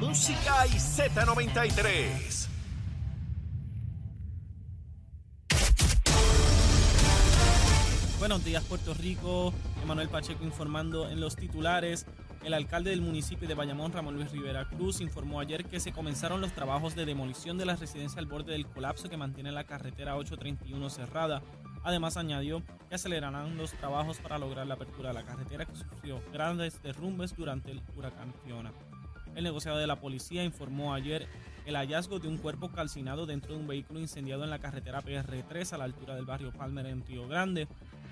música y Z93. Buenos días, Puerto Rico. Emanuel Pacheco informando en los titulares. El alcalde del municipio de Bayamón, Ramón Luis Rivera Cruz, informó ayer que se comenzaron los trabajos de demolición de la residencia al borde del colapso que mantiene la carretera 831 cerrada. Además, añadió que acelerarán los trabajos para lograr la apertura de la carretera que sufrió grandes derrumbes durante el huracán Fiona. El negociado de la policía informó ayer el hallazgo de un cuerpo calcinado dentro de un vehículo incendiado en la carretera PR3 a la altura del barrio Palmer en Río Grande.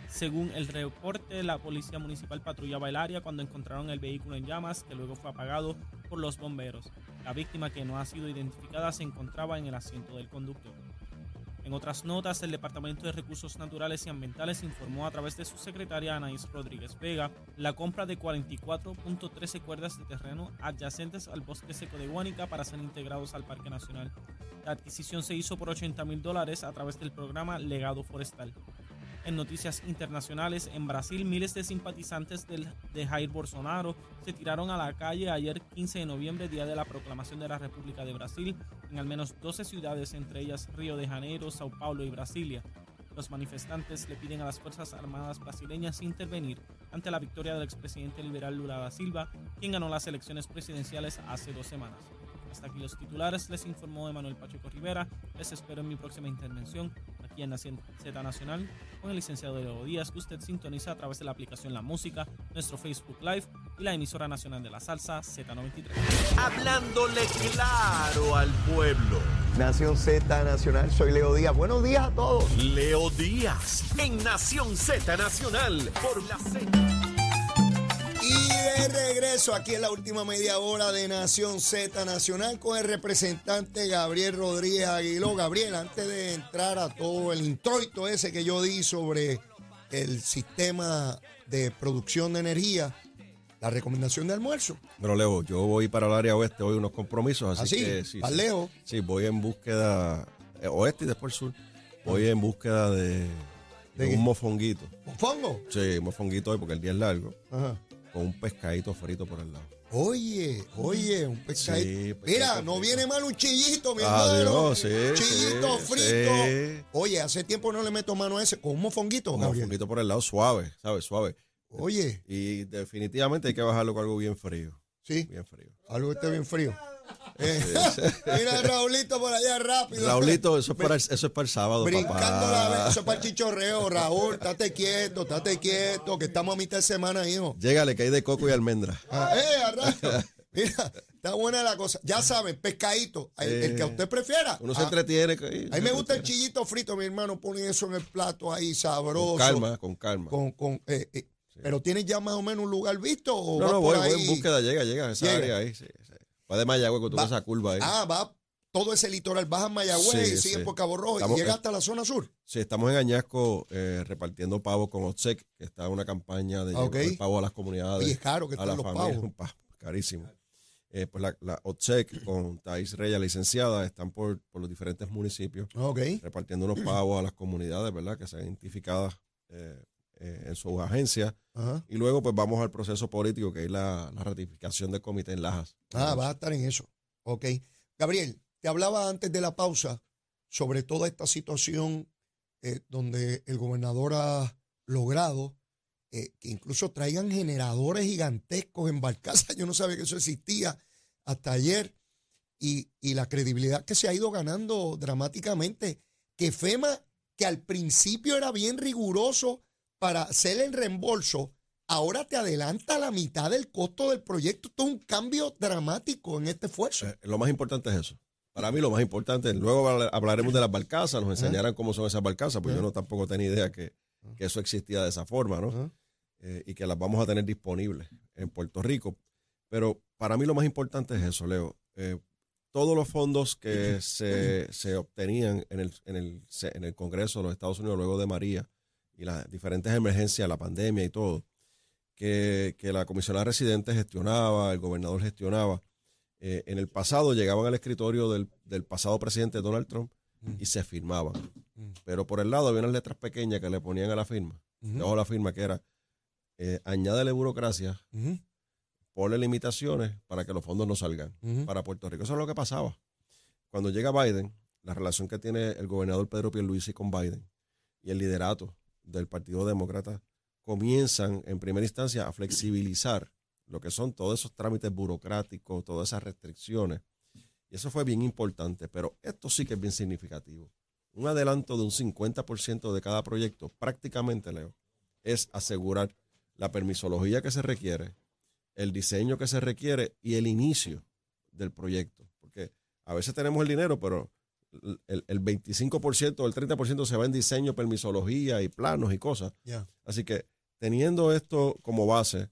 Según el reporte, la policía municipal patrullaba el área cuando encontraron el vehículo en llamas, que luego fue apagado por los bomberos. La víctima, que no ha sido identificada, se encontraba en el asiento del conductor. En otras notas, el Departamento de Recursos Naturales y Ambientales informó a través de su secretaria Anaís Rodríguez Vega la compra de 44.13 cuerdas de terreno adyacentes al bosque seco de Guánica para ser integrados al Parque Nacional. La adquisición se hizo por 80 mil dólares a través del programa Legado Forestal. En noticias internacionales, en Brasil, miles de simpatizantes de Jair Bolsonaro se tiraron a la calle ayer 15 de noviembre, día de la proclamación de la República de Brasil, en al menos 12 ciudades, entre ellas Río de Janeiro, Sao Paulo y Brasilia. Los manifestantes le piden a las Fuerzas Armadas brasileñas intervenir ante la victoria del expresidente liberal Lula da Silva, quien ganó las elecciones presidenciales hace dos semanas. Hasta aquí los titulares, les informó Emanuel Pacheco Rivera. Les espero en mi próxima intervención aquí en Nación Z Nacional con el licenciado Leo Díaz, que usted sintoniza a través de la aplicación La Música, nuestro Facebook Live y la emisora nacional de la salsa Z93. Hablándole claro al pueblo. Nación Z Nacional, soy Leo Díaz. Buenos días a todos. Leo Díaz en Nación Z Nacional por la Z. Y de regreso aquí en la última media hora de Nación Z Nacional con el representante Gabriel Rodríguez Aguiló. Gabriel, antes de entrar a todo el introito ese que yo di sobre el sistema de producción de energía, la recomendación de almuerzo. Pero Leo, yo voy para el área oeste, hoy unos compromisos, así ¿Así? que sí, ¿Vas sí. voy en búsqueda, eh, oeste y después sur, voy en búsqueda de, de ¿De un mofonguito. ¿Mofongo? Sí, mofonguito hoy porque el día es largo, Ajá. con un pescadito frito por el lado. Oye, oye, un pescadito. Sí, Mira, pescadito no frito. viene mal un chillito, mi hermano. sí, Chillito sí, frito. Oye, hace tiempo no le meto mano a ese. Con un mofonguito, Un mofonguito por el lado suave, ¿sabes? Suave. Oye, Y definitivamente hay que bajarlo con algo bien frío. sí, Bien frío. algo que esté bien frío. Eh, mira, Raulito por allá rápido. Raulito, eso es para el, eso es para el sábado, Brincando papá. la vez, eso es para el chichorreo, Raúl, estate quieto, estate quieto, que estamos a mitad de semana, hijo. Llégale, que hay de coco y almendra. Ah, eh. Mira, está buena la cosa. Ya saben, pescadito, el, el que a usted prefiera. Uno se Ah, entretiene. a mí me gusta el chillito frito, mi hermano, pone eso en el plato ahí, sabroso. Con calma, con calma. Con, con, Pero tienes ya más o menos un lugar visto o No, va no, por voy, ahí? voy en búsqueda, llega, llega a esa Llega. área ahí. Sí, sí. Va de Mayagüez con toda esa curva ahí. Ah, va todo ese litoral, baja a Mayagüez y sigue por Cabo Rojo Estamos- y llega hasta la zona sur. Sí, estamos en Añasco eh, repartiendo pavos con OTSEC, que está en una campaña de Ah, llevar ok. el pavo a las comunidades. Oye, es caro que a están la los familia, pavos. un pavo carísimo. Eh, pues la, la OTSEC con Thais Reyes, licenciada, están por, por los diferentes municipios Ok. repartiendo unos pavos a las comunidades, ¿verdad? Que sean identificadas eh, eh, en sus agencias. Ajá. Y luego, pues vamos al proceso político, que es la, la ratificación del comité en Lajas. Ah, va a estar en eso. Ok. Gabriel, te hablaba antes de la pausa sobre toda esta situación eh, donde el gobernador ha logrado eh, que incluso traigan generadores gigantescos en barcaza. Yo no sabía que eso existía hasta ayer. Y, y la credibilidad que se ha ido ganando dramáticamente. Que FEMA, que al principio era bien riguroso para hacer el reembolso, ahora te adelanta la mitad del costo del proyecto. Esto es un cambio dramático en este esfuerzo. Eh, lo más importante es eso. Para mí lo más importante, luego habla- hablaremos de las barcazas, nos enseñarán cómo son esas barcazas, pues yo no tampoco tenía idea que, que eso existía de esa forma, ¿no? Eh, y que las vamos a tener disponibles en Puerto Rico. Pero para mí lo más importante es eso, Leo. Eh, todos los fondos que se, se obtenían en el, en, el, en el Congreso de los Estados Unidos luego de María y las diferentes emergencias, la pandemia y todo, que, que la comisionada residente gestionaba, el gobernador gestionaba, eh, en el pasado llegaban al escritorio del, del pasado presidente Donald Trump y se firmaban. Pero por el lado había unas letras pequeñas que le ponían a la firma, debajo de la firma que era, eh, añádele burocracia, Ujú. ponle limitaciones para que los fondos no salgan para Puerto Rico. Eso es lo que pasaba. Cuando llega Biden, la relación que tiene el gobernador Pedro Pierluisi con Biden y el liderato del Partido Demócrata comienzan en primera instancia a flexibilizar lo que son todos esos trámites burocráticos, todas esas restricciones. Y eso fue bien importante, pero esto sí que es bien significativo. Un adelanto de un 50% de cada proyecto, prácticamente, Leo, es asegurar la permisología que se requiere, el diseño que se requiere y el inicio del proyecto. Porque a veces tenemos el dinero, pero el, el 25% o el 30% se va en diseño, permisología y planos y cosas. Así que teniendo esto como base,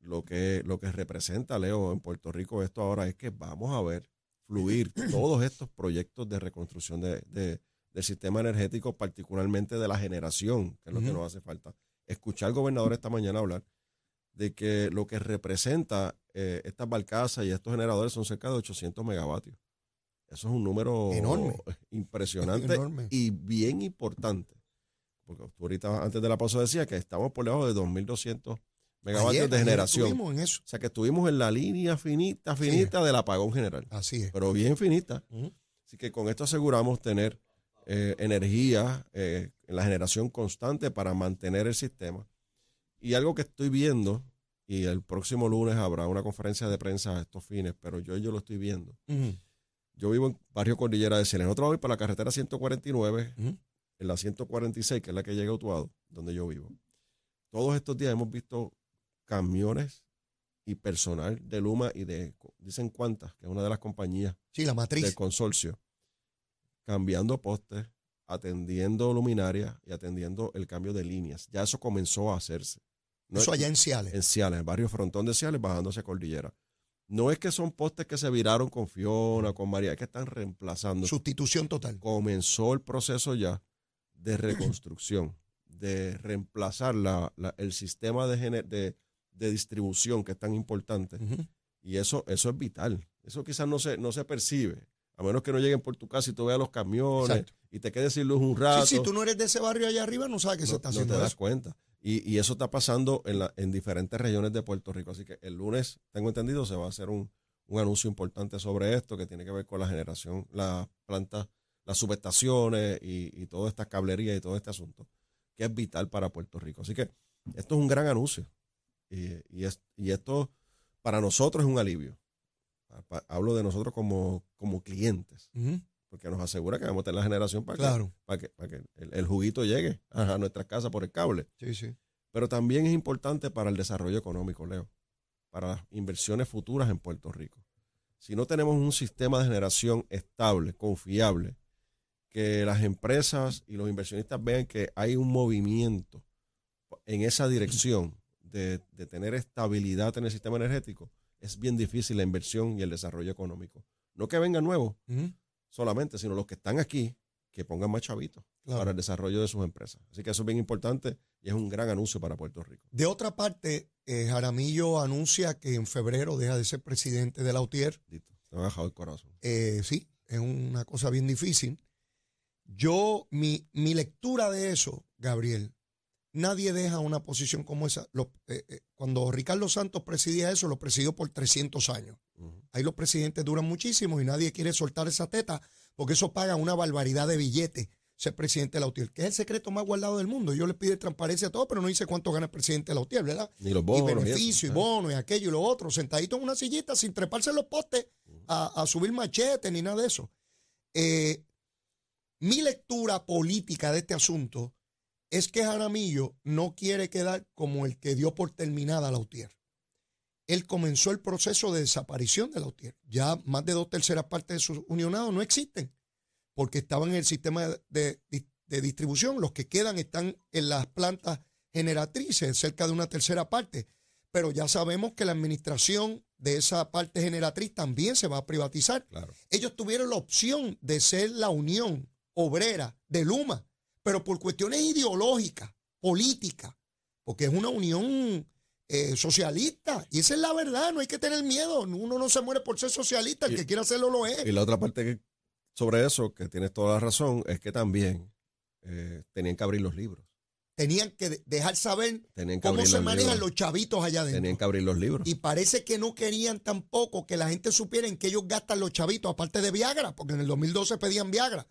lo que, lo que representa, Leo, en Puerto Rico esto ahora es que vamos a ver fluir todos estos proyectos de reconstrucción de, de- del sistema energético, particularmente de la generación, que es lo que nos hace falta. Escuchar al gobernador esta mañana hablar de que lo que representa eh, estas barcazas y estos generadores son cerca de 800 megavatios. Eso es un número Enorme. impresionante Enorme. y bien importante. Porque tú ahorita, antes de la pausa, decía que estamos por debajo de 2.200 megavatios Ayer- de generación. estuvimos en eso. O sea que estuvimos en la línea finita, finita del apagón general, Así es. pero bien finita. Así que con esto aseguramos tener eh, energía eh, en la generación constante para mantener el sistema. Y algo que estoy viendo, y el próximo lunes habrá una conferencia de prensa a estos fines, pero yo, yo lo estoy viendo. Ujú. Yo vivo en Barrio Cordillera de Cielo. Nosotros voy para la carretera 149, Ujú. en la 146, que es la que llega a Utuado, donde yo vivo. Todos estos días hemos visto camiones y personal de Luma y de, dicen cuántas, que es una de las compañías Sí, la matriz. del consorcio, cambiando postes, atendiendo luminarias y atendiendo el cambio de líneas. Ya eso comenzó a hacerse. No eso es- allá en Ciales. en Ciales, en el barrio Frontón de Ciales, bajándose a Cordillera. No es que son postes que se viraron con Fiona, con María, es que están reemplazando. Sustitución total. Comenzó el proceso ya de reconstrucción, de reemplazar la- la- el sistema de, gener- de, de distribución que es tan importante. Y eso, eso es vital. Eso quizás no se, no se percibe. A menos que no lleguen por tu casa y tú veas los camiones Exacto. y te quedes sin luz un rato. Sí, si tú no eres de ese barrio allá arriba, no sabes que se no, está no haciendo te das eso. cuenta. Y, eso está pasando en, diferentes regiones de Puerto Rico. Así que el lunes, tengo entendido, se va a hacer un, un anuncio importante sobre esto que tiene que ver con la generación, las plantas, las subestaciones y, toda esta cablería y todo este asunto, que es vital para Puerto Rico. Así que esto es un gran anuncio. Y, y, es- y esto para nosotros es un alivio. Hablo de nosotros como, clientes. Porque nos asegura que vamos a tener la generación para que, Claro. para que, para que el, el juguito llegue a, nuestras casas por el cable. Sí, sí. Pero también es importante para el desarrollo económico, Leo, para las inversiones futuras en Puerto Rico. Si no tenemos un sistema de generación estable, confiable, que las empresas y los inversionistas vean que hay un movimiento en esa dirección de, de tener estabilidad en el sistema energético, es bien difícil la inversión y el desarrollo económico. No que vengan nuevos Ujú. Solamente, sino los que están aquí, que pongan más chavitos Claro. para el desarrollo de sus empresas. Así que eso es bien importante y es un gran anuncio para Puerto Rico. De otra parte, eh, Jaramillo anuncia que en febrero deja de ser presidente de la UTIER. Dito, te me ha bajado el corazón. Eh, sí, es una cosa bien difícil. Yo, mi, mi lectura de eso, Gabriel, nadie deja una posición como esa. Eh, eh, cuando Ricardo Santos presidía eso, lo presidió por 300 años. Ahí los presidentes duran muchísimo y nadie quiere soltar esa teta porque eso paga una barbaridad de billetes ser presidente de la UTIER, que es el secreto más guardado del mundo. Yo le pido transparencia a todo, pero no dice cuánto gana el presidente de la UTIER, ¿verdad? Ni los y bonos. beneficio, y, eso. bono, y aquello y lo otro, sentadito en una sillita sin treparse en los postes a, a subir machete ni nada de eso. Eh, mi lectura política de este asunto es que Jaramillo no quiere quedar como el que dio por terminada la UTIER. Él comenzó el proceso de desaparición de la UTIER. Ya más de dos terceras partes de sus unionados no existen porque estaban en el sistema de, de- de distribución. Los que quedan están en las plantas generatrices, cerca de una tercera parte. Pero ya sabemos que la administración de esa parte generatriz también se va a privatizar. Claro. Ellos tuvieron la opción de ser la unión obrera de Luma, pero por cuestiones ideológicas, políticas, porque es una unión eh, socialista. Y esa es la verdad, no hay que tener miedo. Uno no se muere por ser socialista, el Y- que quiera hacerlo lo es. Y la otra parte que- sobre eso, que tienes toda la razón, es que también eh, tenían que abrir los libros. tenían que de- dejar saber que cómo se manejan libros. los chavitos allá adentro. Tenían que abrir los libros. Y parece que no querían tampoco que la gente supiera en qué ellos gastan los chavitos, aparte de Viagra, porque en el 2012 pedían Viagra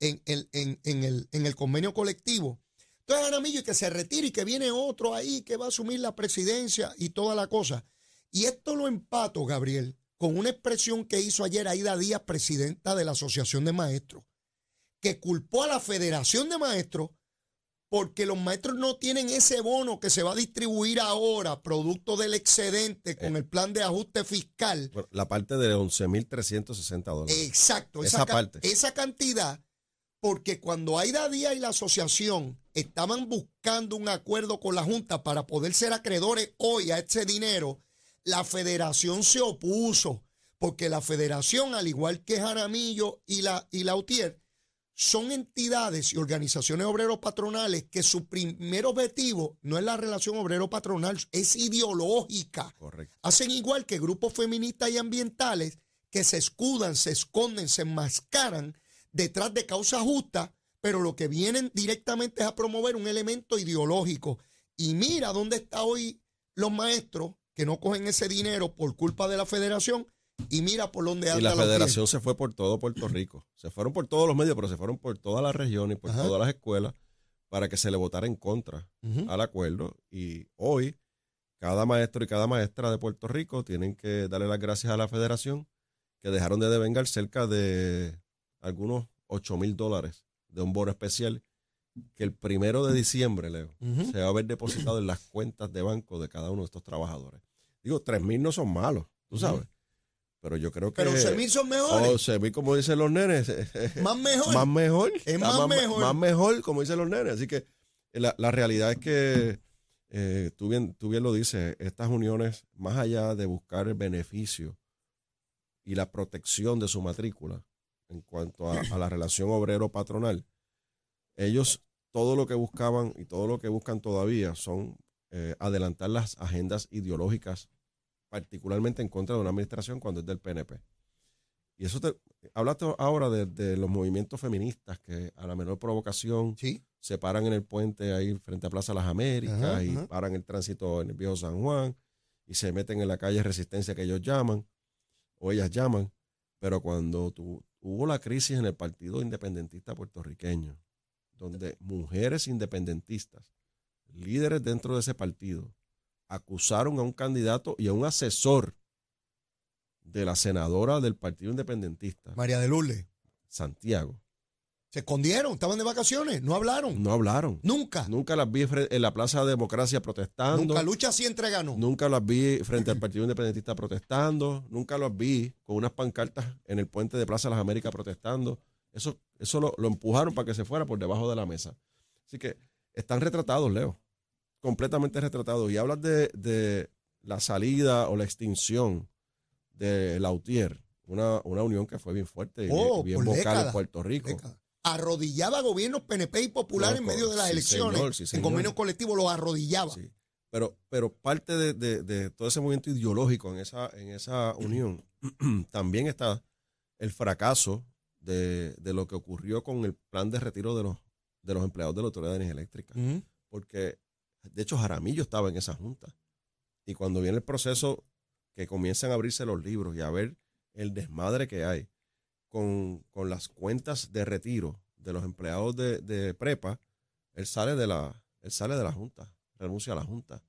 en, el- en- en el, en el convenio colectivo. Entonces, Jaramillo, y que se retire y que viene otro ahí que va a asumir la presidencia y toda la cosa. Y esto lo empato, Gabriel, con una expresión que hizo ayer Aida Díaz, presidenta de la Asociación de Maestros, que culpó a la Federación de Maestros porque los maestros no tienen ese bono que se va a distribuir ahora, producto del excedente con Eh. el plan de ajuste fiscal. La parte de 11.360 dólares. Exacto, esa, Esa parte. esa cantidad, porque cuando Aida Díaz y la asociación estaban buscando un acuerdo con la Junta para poder ser acreedores hoy a ese dinero, la federación se opuso, porque la federación, al igual que Jaramillo y la, y la UTIER, son entidades y organizaciones obrero-patronales que su primer objetivo no es la relación obrero-patronal, es ideológica. Correcto. Hacen igual que grupos feministas y ambientales que se escudan, se esconden, se enmascaran detrás de causas justas, pero lo que vienen directamente es a promover un elemento ideológico. Y mira dónde está hoy los maestros que no cogen ese dinero por culpa de la federación y mira por dónde Y anda la los pies. federación se fue por todo Puerto Rico. Se fueron por todos los medios, pero se fueron por todas las regiones y por Ajá. todas las escuelas para que se le votara en contra al acuerdo. Y hoy, cada maestro y cada maestra de Puerto Rico tienen que darle las gracias a la federación que dejaron de devengar cerca de algunos 8 mil dólares de un bono especial que el primero de diciembre, Leo, Ujú. se va a haber depositado en las cuentas de banco de cada uno de estos trabajadores. Digo, 3 mil no son malos, tú sabes. Pero yo creo que... Pero mil son mejores, se vi como dicen los nenes. más mejor. Más mejor. Es Está más mejor. Más mejor, como dicen los nenes. Así que eh, la, la realidad es que eh, tú, bien, tú bien lo dices, estas uniones, más allá de buscar el beneficio y la protección de su matrícula en cuanto a, a la relación obrero-patronal, ellos todo lo que buscaban y todo lo que buscan todavía son eh, adelantar las agendas ideológicas, particularmente en contra de una administración cuando es del PNP. Y eso te, hablaste ahora de, de los movimientos feministas que a la menor provocación Sí, se paran en el puente ahí frente a Plaza Las Américas Ajá, y ajá. paran el tránsito en el viejo San Juan y se meten en la calle Resistencia que ellos llaman o ellas llaman. Pero cuando tu- hubo la crisis en el Partido Independentista puertorriqueño, donde mujeres independentistas, líderes dentro de ese partido, acusaron a un candidato y a un asesor de la senadora del Partido Independentista, María de Lourdes. Santiago, Se escondieron, estaban de vacaciones, no hablaron. no hablaron. Nunca. Nunca las vi en la Plaza Democracia protestando. Nunca lucha siempre ganó. Nunca las vi frente al Partido Independentista protestando. Nunca las vi con unas pancartas en el puente de Plaza Las Américas protestando. Eso, eso lo, lo empujaron para que se fuera por debajo de la mesa. Así que están retratados, Leo. Completamente retratados. Y hablas de, de la salida o la extinción de Lautier, una, una unión que fue bien fuerte y Oh, bien, vocal en Puerto Rico. Década. Arrodillaba gobiernos PNP y populares en medio de las sí, elecciones. señor, sí, en convenios colectivos los arrodillaba. Sí. Pero, pero parte de, de- de todo ese movimiento ideológico en esa, en esa unión también está el fracaso de, de lo que ocurrió con el plan de retiro de los, de los empleados de la Autoridad de Energía Eléctrica. Porque, de hecho, Jaramillo estaba en esa junta. Y cuando viene el proceso que comienzan a abrirse los libros y a ver el desmadre que hay con, con las cuentas de retiro de los empleados de, de prepa, él sale de la, él sale de la junta, renuncia a la junta.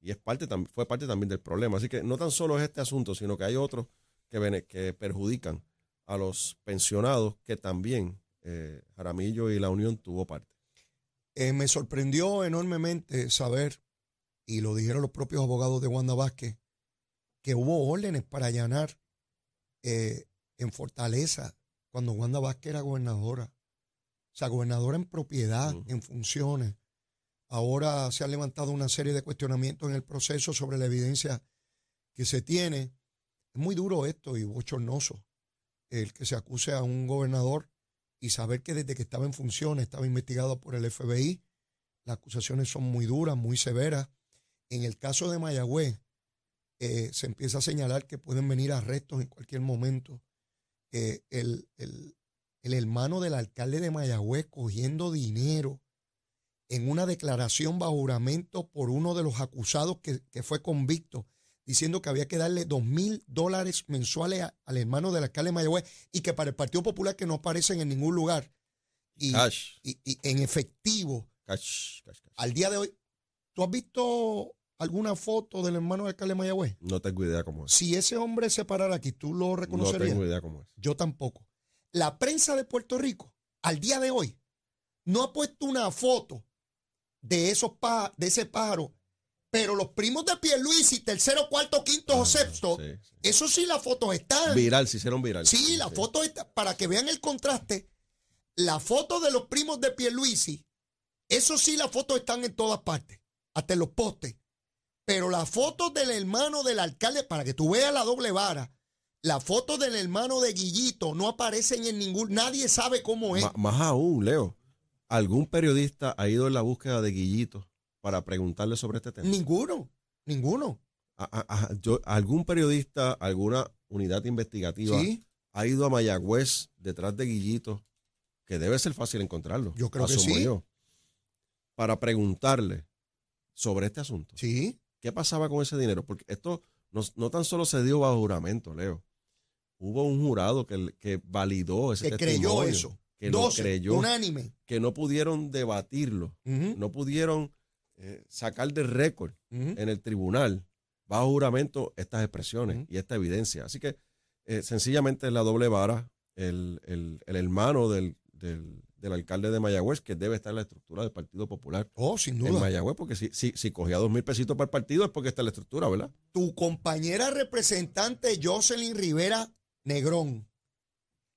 Y es parte, tam- fue parte también del problema. Así que no tan solo es este asunto, sino que hay otros que, bene- que perjudican a los pensionados que también eh, Jaramillo y la Unión tuvo parte. Eh, me sorprendió enormemente saber, y lo dijeron los propios abogados de Wanda Vázquez, que hubo órdenes para allanar eh, en Fortaleza cuando Wanda Vázquez era gobernadora. O sea, gobernadora en propiedad, en funciones. Ahora se han levantado una serie de cuestionamientos en el proceso sobre la evidencia que se tiene. Es muy duro esto y bochornoso el que se acuse a un gobernador y saber que desde que estaba en funciones estaba investigado por el FBI. Las acusaciones son muy duras, muy severas. En el caso de Mayagüez, eh, se empieza a señalar que pueden venir arrestos en cualquier momento. Eh, el, el- el hermano del alcalde de Mayagüez cogiendo dinero en una declaración bajo juramento por uno de los acusados que, que fue convicto, diciendo que había que darle dos mil dólares mensuales a- al hermano del alcalde de Mayagüez y que para el Partido Popular que no aparecen en ningún lugar. Y, Cash, y- y en efectivo, cash, cash, cash. al día de hoy, ¿tú has visto alguna foto del hermano del alcalde de Mayagüez? No tengo idea cómo es. Si ese hombre se parara aquí, ¿tú lo No reconocerías? tengo idea cómo es. Yo tampoco. La prensa de Puerto Rico, al día de hoy, no ha puesto una foto de esos pá- de ese pájaro, pero los primos de Pierluisi, tercero, cuarto, quinto o Ah, sexto, sí, sí. eso sí las fotos están. Viral, se hicieron viral. Sí, la foto está, para que vean el contraste, la foto de los primos de Pierluisi, eso sí las fotos están en todas partes, hasta en los postes. Pero las fotos del hermano del alcalde, para que tú veas la doble vara, las fotos del hermano de Guillito no aparecen en ningún, nadie sabe cómo es. Más aún, Leo, ¿algún periodista ha ido en la búsqueda de Guillito para preguntarle sobre este tema? Ninguno, ninguno. A- a- a- yo- ¿Algún periodista, alguna unidad investigativa Sí, ha ido a Mayagüez detrás de Guillito? Que debe ser fácil encontrarlo. Yo creo que asumo sí. yo, para preguntarle sobre este asunto. sí. ¿Qué pasaba con ese dinero? Porque esto no, no tan solo se dio bajo juramento, Leo. Hubo un jurado que, que validó ese Que creyó eso. Que lo 12, creyó, unánime. que no pudieron debatirlo, no pudieron eh, sacar de récord en el tribunal bajo juramento estas expresiones y esta evidencia. Así que eh, sencillamente es la doble vara, el, el- el hermano del, del- del alcalde de Mayagüez, que debe estar en la estructura del Partido Popular Oh, sin en duda. Mayagüez, porque si, si, si cogía dos mil pesitos para el partido es porque está en la estructura, ¿verdad? tu compañera representante Jocelyn Rivera Negrón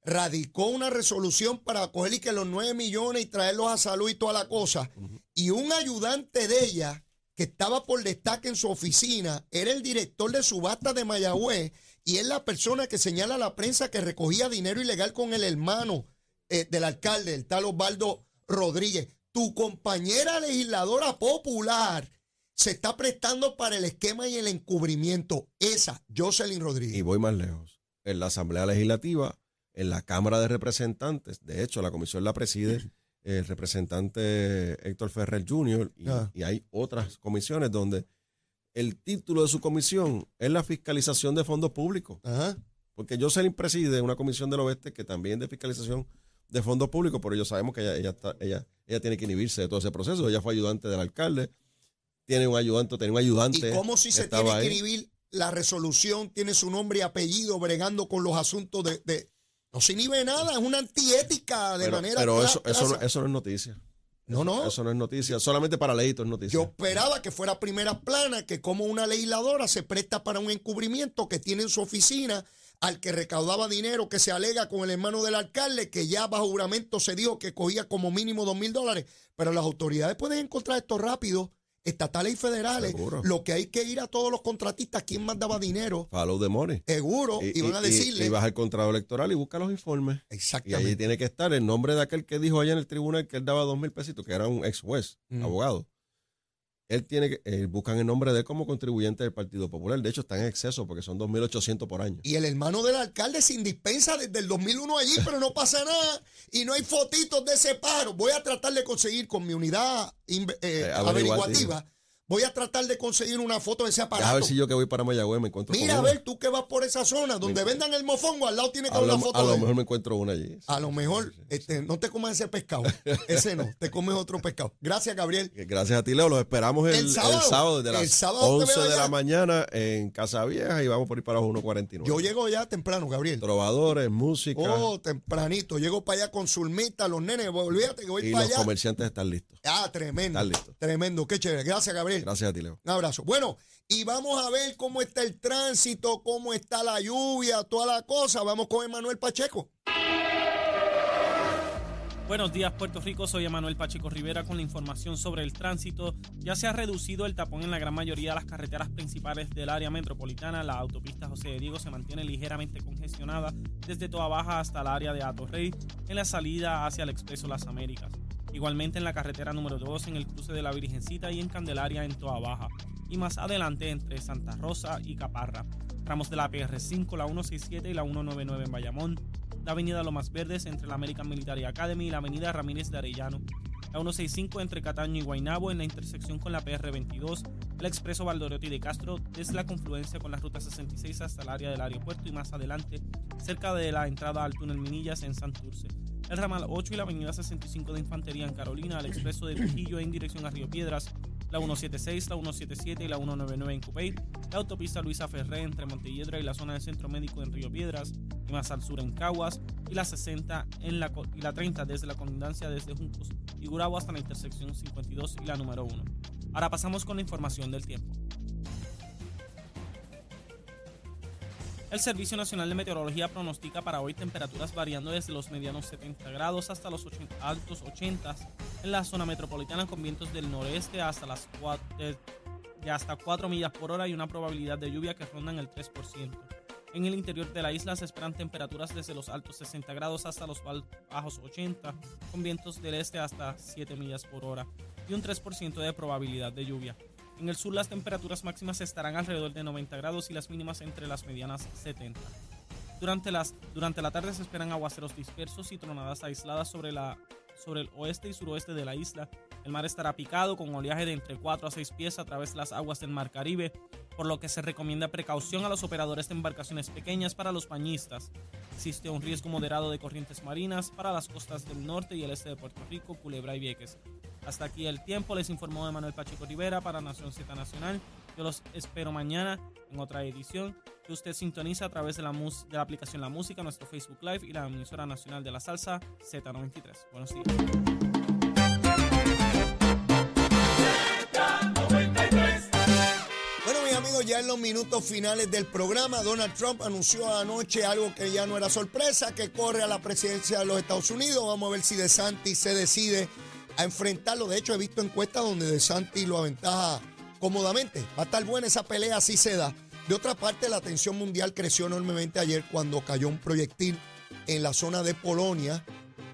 radicó una resolución para coger y que los 9 millones y traerlos a salud y toda la cosa. Y un ayudante de ella, que estaba por destaque en su oficina, era el director de subasta de Mayagüez y es la persona que señala a la prensa que recogía dinero ilegal con el hermano eh, del alcalde, el tal Osvaldo Rodríguez. Tu compañera legisladora popular se está prestando para el esquema y el encubrimiento. Esa, Jocelyn Y Rodríguez. voy más lejos. En la Asamblea Legislativa, en la Cámara de Representantes, de hecho, la comisión la preside el representante Héctor Ferrer Jr. y, Ah. y hay otras comisiones donde el título de su comisión es la fiscalización de fondos públicos. Ajá. Porque Jocelyn preside una comisión del oeste que también de fiscalización de fondos públicos, pero ellos sabemos que ella, ella, está- ella, ella tiene que inhibirse de todo ese proceso. Ella fue ayudante del alcalde, tiene un ayudante, tenía un ayudante. ¿Y cómo si se tiene que inhibir la resolución, tiene su nombre y apellido, bregando con los asuntos de... de- no se inhibe nada, es una antiética de pero, manera pero eso, eso, no, eso no es noticia. No, no. Eso no es noticia. Solamente para leitos es noticia. Yo esperaba que fuera primera plana, que como una legisladora se presta para un encubrimiento que tiene en su oficina al que recaudaba dinero que se alega con el hermano del alcalde, que ya bajo juramento se dijo que cogía como mínimo dos mil dólares. Pero las autoridades pueden encontrar esto rápido, estatales y federales. Seguro. Lo que hay que ir a todos los contratistas, quién más daba dinero, Follow the money. seguro, y, van a decirle. y vas al contrato electoral y busca los informes. Y exactamente. allí tiene que estar el nombre de aquel que dijo allá en el tribunal que él daba dos mil pesitos, que era un ex juez, Mm. abogado. Él tiene que, eh, buscan el nombre de él como contribuyente del Partido Popular. De hecho, está en exceso porque son 2.800 por año. Y el hermano del alcalde sin dispensa desde el 2001 allí, pero no pasa nada. Y no hay fotitos de ese paro. Voy a tratar de conseguir con mi unidad eh, Eh, averiguativa. Voy a tratar de conseguir una foto de ese aparato. a ver si yo que voy para Mayagüez me encuentro Mira, a con ver, tú que vas por esa zona donde vendan el mofongo, al lado tiene que haber una foto a lo de él. mejor me encuentro una allí. A lo mejor este, no te comas ese pescado. Ese no, te comes otro pescado. Gracias, Gabriel. Gracias a ti, Leo. Los esperamos el, El el sábado. sábado, desde El las sábado te 11 veo de la mañana en Casa Vieja y vamos por ir para los 1.49. Yo llego ya temprano, Gabriel. Trovadores, música Oh, tempranito. Llego para allá con Zulmita, los nenes. Olvídate que voy y para los allá. comerciantes están listos. Ah, tremendo. Están listos. Tremendo, qué chévere. Gracias, Gabriel. Gracias a ti, Leo. Un abrazo. Bueno, y vamos a ver cómo está el tránsito, cómo está la lluvia, toda la cosa. Vamos con Emanuel Pacheco. Buenos días Puerto Rico, soy Emanuel Pacheco Rivera con la información sobre el tránsito. Ya se ha reducido el tapón en la gran mayoría de las carreteras principales del área metropolitana. La autopista José de Diego se mantiene ligeramente congestionada desde Toa Baja hasta el área de Atorrey en la salida hacia el Expreso Las Américas. Igualmente en la carretera número 2 en el cruce de la Virgencita y en Candelaria en Toa Baja. Y más adelante entre Santa Rosa y Caparra. Tramos de la PR5, la 167 y la 199 en Bayamón la avenida Lomas Verdes entre la American Military Academy y la avenida Ramírez de Arellano, la 165 entre Cataño y Guaynabo en la intersección con la PR22, el expreso Valdoriotti de Castro desde la confluencia con la ruta 66 hasta el área del aeropuerto y más adelante cerca de la entrada al túnel Minillas en Santurce. El ramal 8 y la avenida 65 de Infantería en Carolina, el expreso de Trujillo en dirección a Río Piedras, la 176, la 177 y la 199 en Cupey, la autopista Luisa Ferré entre Montelledra y la zona del Centro Médico en Río Piedras, y más al sur en Caguas, y la 60 en la, y la 30 desde la colindancia desde Juncos y Gurabo hasta la intersección 52 y la número 1. Ahora pasamos con la información del tiempo. El Servicio Nacional de Meteorología pronostica para hoy temperaturas variando desde los medianos 70 grados hasta los altos 80 en la zona metropolitana con vientos del noreste hasta las 4, de, hasta 4 millas por hora y una probabilidad de lluvia que rondan el 3%. En el interior de la isla se esperan temperaturas desde los altos 60 grados hasta los bajos 80, con vientos del este hasta 7 millas por hora y un 3% de probabilidad de lluvia. En el sur las temperaturas máximas estarán alrededor de 90 grados y las mínimas entre las medianas 70. Durante, las, durante la tarde se esperan aguaceros dispersos y tronadas aisladas sobre, la, sobre el oeste y suroeste de la isla. El mar estará picado con oleaje de entre 4 a 6 pies a través de las aguas del Mar Caribe, por lo que se recomienda precaución a los operadores de embarcaciones pequeñas para los bañistas. Existe un riesgo moderado de corrientes marinas para las costas del norte y el este de Puerto Rico, Culebra y Vieques. Hasta aquí el tiempo, les informó Manuel Pacheco Rivera para Nación Z Nacional. Yo los espero mañana en otra edición que usted sintoniza a través de la, aplicación La Música, nuestro Facebook Live y la emisora nacional de la salsa Z93. Buenos días. Bueno, mis amigos, ya en los minutos finales del programa, Donald Trump anunció anoche algo que ya no era sorpresa, que corre a la presidencia de los Estados Unidos. Vamos a ver si DeSantis se decide a enfrentarlo. De hecho, he visto encuestas donde De Santi lo aventaja cómodamente. Va a estar buena esa pelea, así se da. De otra parte, la tensión mundial creció enormemente ayer cuando cayó un proyectil en la zona de Polonia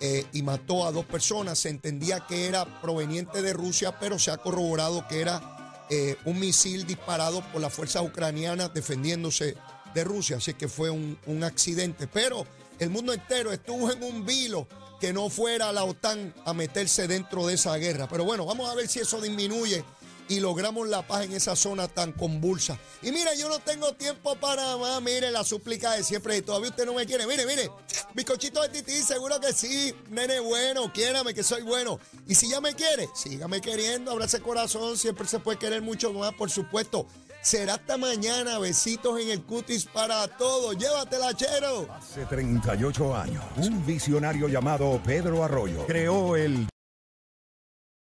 eh, y mató a dos personas. Se entendía que era proveniente de Rusia, pero se ha corroborado que era eh, un misil disparado por las fuerzas ucranianas defendiéndose de Rusia. Así que fue un, un accidente. Pero el mundo entero estuvo en un vilo que no fuera la OTAN a meterse dentro de esa guerra. Pero bueno, vamos a ver si eso disminuye y logramos la paz en esa zona tan convulsa. Y mire, yo no tengo tiempo para más. Mire, la súplica de siempre. Y todavía usted no me quiere. Mire, mire. Bizcochito de tití, seguro que sí. Nene bueno, quiérame que soy bueno. Y si ya me quiere, sígame queriendo. Abrace corazón. Siempre se puede querer mucho más, por supuesto. Será hasta mañana. Besitos en el cutis para todos. Llévatela, chero. Hace 38 años, un visionario llamado Pedro Arroyo creó el